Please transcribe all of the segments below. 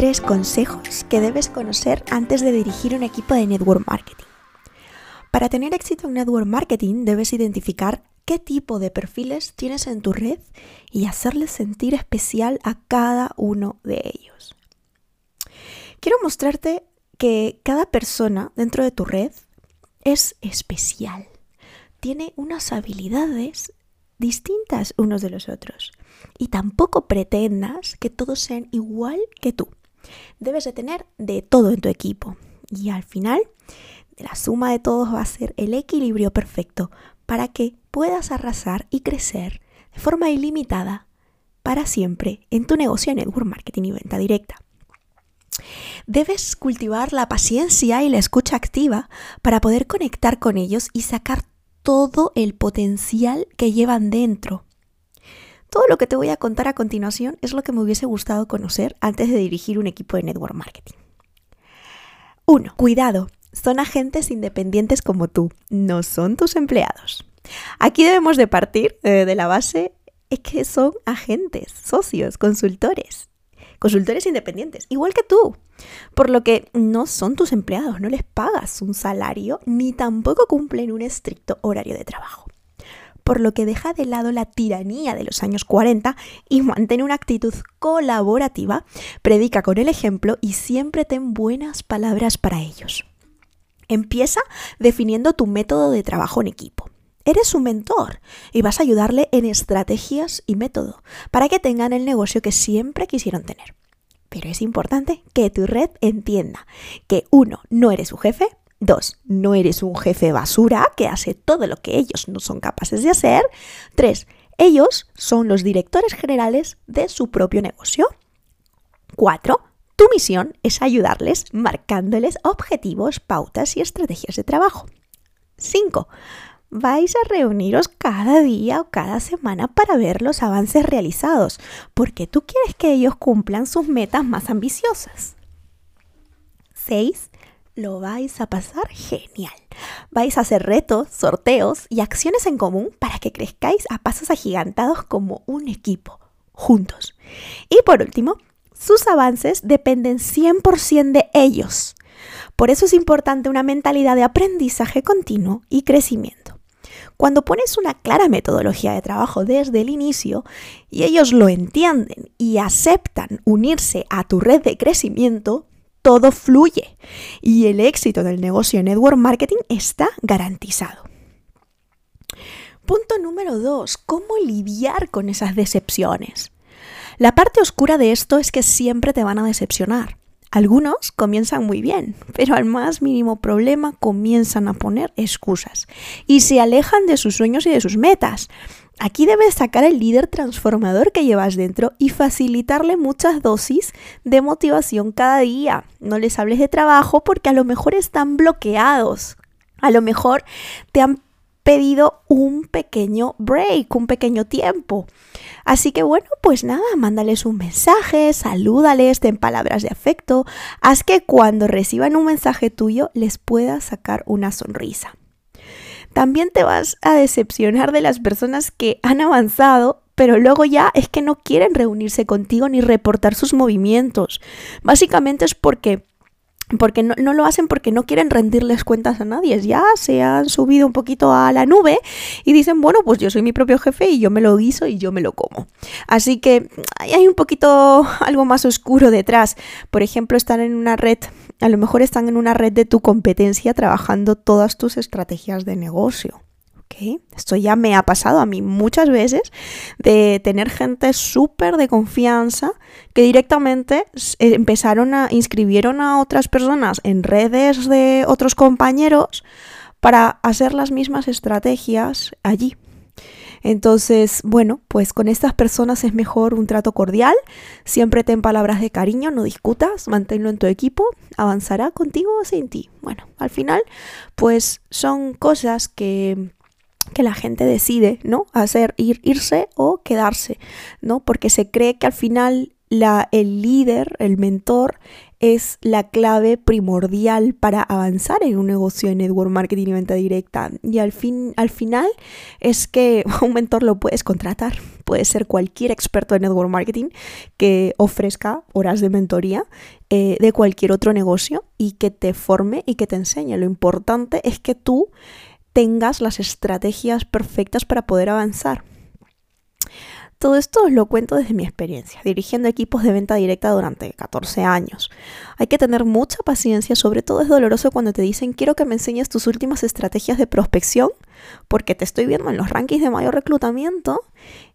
Tres consejos que debes conocer antes de dirigir un equipo de network marketing. Para tener éxito en network marketing debes identificar qué tipo de perfiles tienes en tu red y hacerles sentir especial a cada uno de ellos. Quiero mostrarte que cada persona dentro de tu red es especial. Tiene unas habilidades distintas unos de los otros. Y tampoco pretendas que todos sean igual que tú. Debes de tener de todo en tu equipo. Y al final, la suma de todos va a ser el equilibrio perfecto para que puedas arrasar y crecer de forma ilimitada para siempre en tu negocio de network marketing y venta directa. Debes cultivar la paciencia y la escucha activa para poder conectar con ellos y sacar todo el potencial que llevan dentro. Todo lo que te voy a contar a continuación es lo que me hubiese gustado conocer antes de dirigir un equipo de network marketing. 1. Cuidado, son agentes independientes como tú, no son tus empleados. Aquí debemos de partir eh, de la base es que son agentes, socios, consultores, consultores independientes, igual que tú. Por lo que no son tus empleados, no les pagas un salario ni tampoco cumplen un estricto horario de trabajo. Por lo que deja de lado la tiranía de los años 40 y mantén una actitud colaborativa, predica con el ejemplo y siempre ten buenas palabras para ellos. Empieza definiendo tu método de trabajo en equipo. Eres su mentor y vas a ayudarle en estrategias y método para que tengan el negocio que siempre quisieron tener. Pero es importante que tu red entienda que uno, no eres su jefe, dos, no eres un jefe basura que hace todo lo que ellos no son capaces de hacer, tres, ellos son los directores generales de su propio negocio. Cuatro, tu misión es ayudarles marcándoles objetivos, pautas y estrategias de trabajo. 5. Vais a reuniros cada día o cada semana para ver los avances realizados, porque tú quieres que ellos cumplan sus metas más ambiciosas. 6. Lo vais a pasar genial. Vais a hacer retos, sorteos y acciones en común para que crezcáis a pasos agigantados como un equipo, juntos. Y por último, sus avances dependen 100% de ellos. Por eso es importante una mentalidad de aprendizaje continuo y crecimiento. Cuando pones una clara metodología de trabajo desde el inicio y ellos lo entienden y aceptan unirse a tu red de crecimiento, todo fluye y el éxito del negocio network marketing está garantizado. Punto número 2. ¿Cómo lidiar con esas decepciones? La parte oscura de esto es que siempre te van a decepcionar. Algunos comienzan muy bien, pero al más mínimo problema comienzan a poner excusas y se alejan de sus sueños y de sus metas. Aquí debes sacar el líder transformador que llevas dentro y facilitarle muchas dosis de motivación cada día. No les hables de trabajo porque a lo mejor están bloqueados. A lo mejor te han pedido un pequeño break, un pequeño tiempo. Así que bueno, pues nada, mándales un mensaje, salúdales, ten palabras de afecto, haz que cuando reciban un mensaje tuyo les pueda sacar una sonrisa. También te vas a decepcionar de las personas que han avanzado pero luego ya es que no quieren reunirse contigo ni reportar sus movimientos. Básicamente es porque porque no, lo hacen porque no quieren rendirles cuentas a nadie, ya se han subido un poquito a la nube y dicen, bueno, pues yo soy mi propio jefe y yo me lo guiso y yo me lo como. Así que hay un poquito algo más oscuro detrás. Por ejemplo, están en una red, a lo mejor están en una red de tu competencia trabajando todas tus estrategias de negocio. Esto ya me ha pasado a mí muchas veces de tener gente súper de confianza que directamente eh, empezaron a inscribieron a otras personas en redes de otros compañeros para hacer las mismas estrategias allí. Entonces, bueno, pues con estas personas es mejor un trato cordial, siempre ten palabras de cariño, no discutas, manténlo en tu equipo, avanzará contigo o sin ti. Bueno, al final, pues son cosas que que la gente decide, ¿no? Hacer ir, irse o quedarse, ¿no? Porque se cree que al final el líder, el mentor, es la clave primordial para avanzar en un negocio de network marketing y venta directa. Y al, fin, al final es que un mentor lo puedes contratar. Puede ser cualquier experto de network marketing que ofrezca horas de mentoría eh, de cualquier otro negocio y que te forme y que te enseñe. Lo importante es que tú tengas las estrategias perfectas para poder avanzar. Todo esto os lo cuento desde mi experiencia, dirigiendo equipos de venta directa durante 14 años. Hay que tener mucha paciencia, sobre todo es doloroso cuando te dicen quiero que me enseñes tus últimas estrategias de prospección, porque te estoy viendo en los rankings de mayor reclutamiento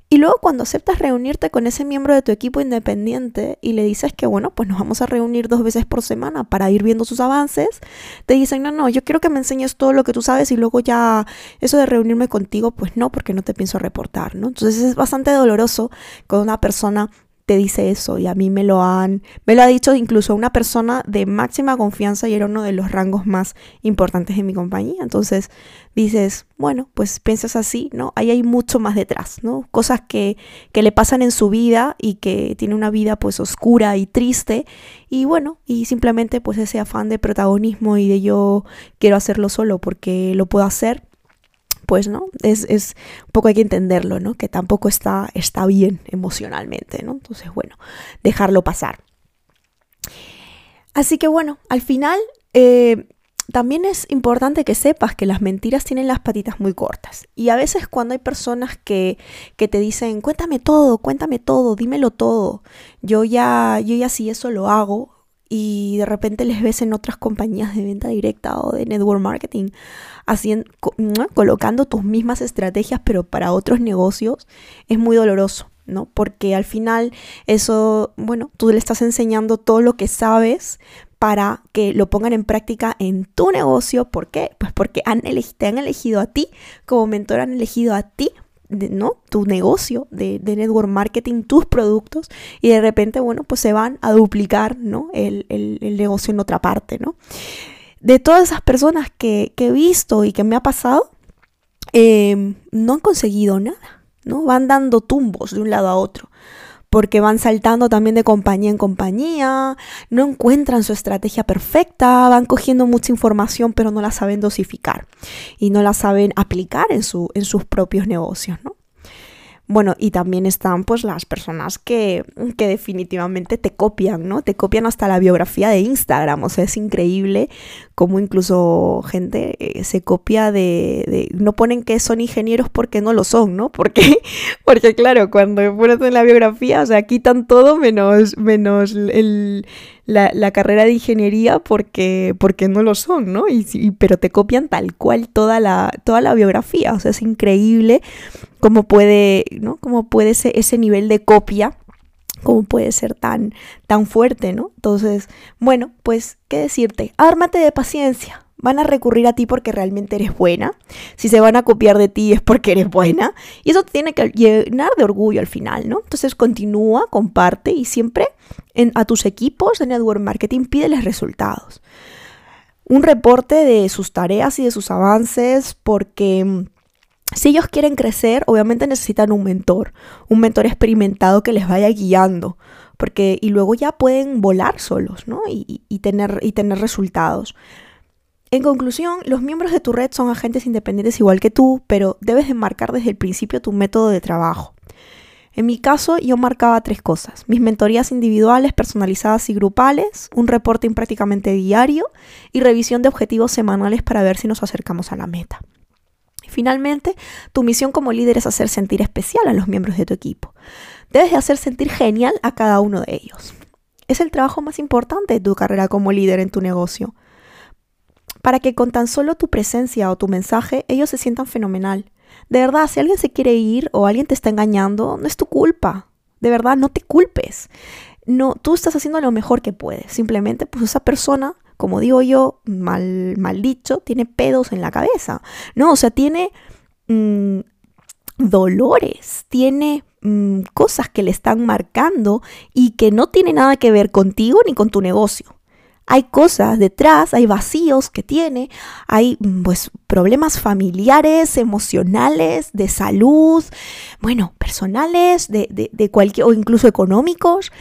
y luego cuando aceptas reunirte con ese miembro de tu equipo independiente y le dices que bueno, pues nos vamos a reunir dos veces por semana para ir viendo sus avances, te dicen, no, no, yo quiero que me enseñes todo lo que tú sabes y luego ya eso de reunirme contigo, pues no, porque no te pienso reportar, ¿no? Entonces es bastante doloroso cuando una persona te dice eso y a mí me lo han, me lo ha dicho incluso una persona de máxima confianza y era uno de los rangos más importantes de mi compañía. Entonces dices, bueno, pues piensas así, ¿no? Ahí hay mucho más detrás, ¿no? Cosas que, que le pasan en su vida y que tiene una vida pues oscura y triste y bueno, y simplemente pues ese afán de protagonismo y de yo quiero hacerlo solo porque lo puedo hacer pues no, es, es, un poco hay que entenderlo, ¿no? Que tampoco está, está bien emocionalmente, ¿no? Entonces, bueno, dejarlo pasar. Así que bueno, al final eh, también es importante que sepas que las mentiras tienen las patitas muy cortas. Y a veces cuando hay personas que, que, te dicen, cuéntame todo, cuéntame todo, dímelo todo, yo ya, yo ya si eso lo hago, y de repente les ves en otras compañías de venta directa o de network marketing haciendo, colocando tus mismas estrategias pero para otros negocios, es muy doloroso, ¿no? Porque al final eso, bueno, tú le estás enseñando todo lo que sabes para que lo pongan en práctica en tu negocio. ¿Por qué? Pues porque han te han elegido a ti como mentor, han elegido a ti ¿no? Tu negocio de, network marketing, tus productos, y de repente, bueno, pues se van a duplicar, ¿no? El, negocio en otra parte, ¿no? De todas esas personas que, he visto y que me ha pasado, em, no han conseguido nada, ¿no? Van dando tumbos de un lado a otro porque van saltando también de compañía en compañía, no encuentran su estrategia perfecta, van cogiendo mucha información pero no la saben dosificar y no la saben aplicar en, su, en sus propios negocios, ¿no? Bueno, y también están pues las personas que, que, definitivamente te copian, ¿no? Te copian hasta la biografía de Instagram, o sea, es increíble cómo incluso gente eh, se copia de, No ponen que son ingenieros porque no lo son, ¿no? Porque, porque claro, cuando pones en la biografía, o sea, quitan todo menos, menos el, la, carrera de ingeniería porque, porque no lo son, ¿no? Y, pero te copian tal cual toda la, toda la biografía, o sea, es increíble cómo puede, ¿no? Cómo puede ser ese nivel de copia cómo puede ser tan, tan fuerte, ¿no? Entonces, bueno, pues, ¿qué decirte? Ármate de paciencia, van a recurrir a ti porque realmente eres buena. Si se van a copiar de ti es porque eres buena. Y eso te tiene que llenar de orgullo al final, ¿no? Entonces continúa, comparte y siempre a tus equipos de network marketing pídeles resultados. Un reporte de sus tareas y de sus avances porque mm, si ellos quieren crecer, obviamente necesitan un mentor, un mentor experimentado que les vaya guiando, porque y luego ya pueden volar solos, ¿no? Y, tener, y tener resultados. En conclusión, los miembros de tu red son agentes independientes igual que tú, pero debes de marcar desde el principio tu método de trabajo. En mi caso, yo marcaba tres cosas. Mis mentorías individuales, personalizadas y grupales, un reporting prácticamente diario y revisión de objetivos semanales para ver si nos acercamos a la meta. Finalmente, tu misión como líder es hacer sentir especial a los miembros de tu equipo. Debes de hacer sentir genial a cada uno de ellos. Es el trabajo más importante de tu carrera como líder en tu negocio para que con tan solo tu presencia o tu mensaje ellos se sientan fenomenal. De verdad, si alguien se quiere ir o alguien te está engañando, no es tu culpa. De verdad, no te culpes. No, tú estás haciendo lo mejor que puedes. Simplemente, pues esa persona, como digo yo, mal, mal dicho, tiene pedos en la cabeza. No, o sea, tiene mm, dolores, tiene mm, cosas que le están marcando y que no tiene nada que ver contigo ni con tu negocio. Hay cosas detrás, hay vacíos que tiene, hay mm, pues problemas familiares, emocionales, de salud, bueno, personales, de, de, cualquier, o incluso económicos.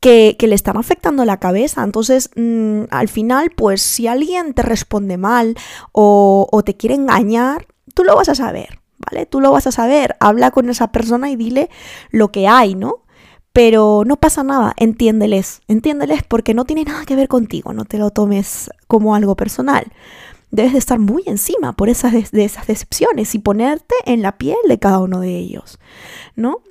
Que, le están afectando la cabeza. Entonces, mm, al final, pues si alguien te responde mal o te quiere engañar, tú lo vas a saber. ¿vale? Tú lo vas a saber, habla con esa persona y dile lo que hay, ¿no? Pero no pasa nada, entiéndeles, entiéndeles porque no tiene nada que ver contigo, no te lo tomes como algo personal. Debes de estar muy encima por esas de esas decepciones y ponerte en la piel de cada uno de ellos, ¿no?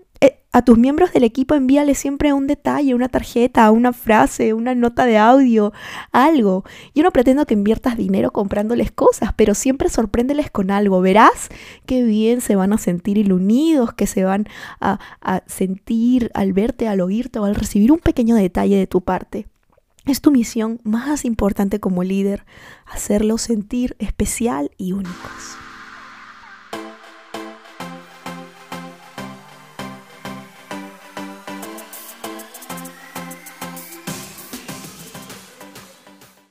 A tus miembros del equipo envíale siempre un detalle, una tarjeta, una frase, una nota de audio, algo. Yo no pretendo que inviertas dinero comprándoles cosas, pero siempre sorpréndeles con algo. Verás qué bien se van a sentir ilunidos, que se van a, a sentir al verte, al oírte o al recibir un pequeño detalle de tu parte. Es tu misión más importante como líder, hacerlos sentir especial y únicos.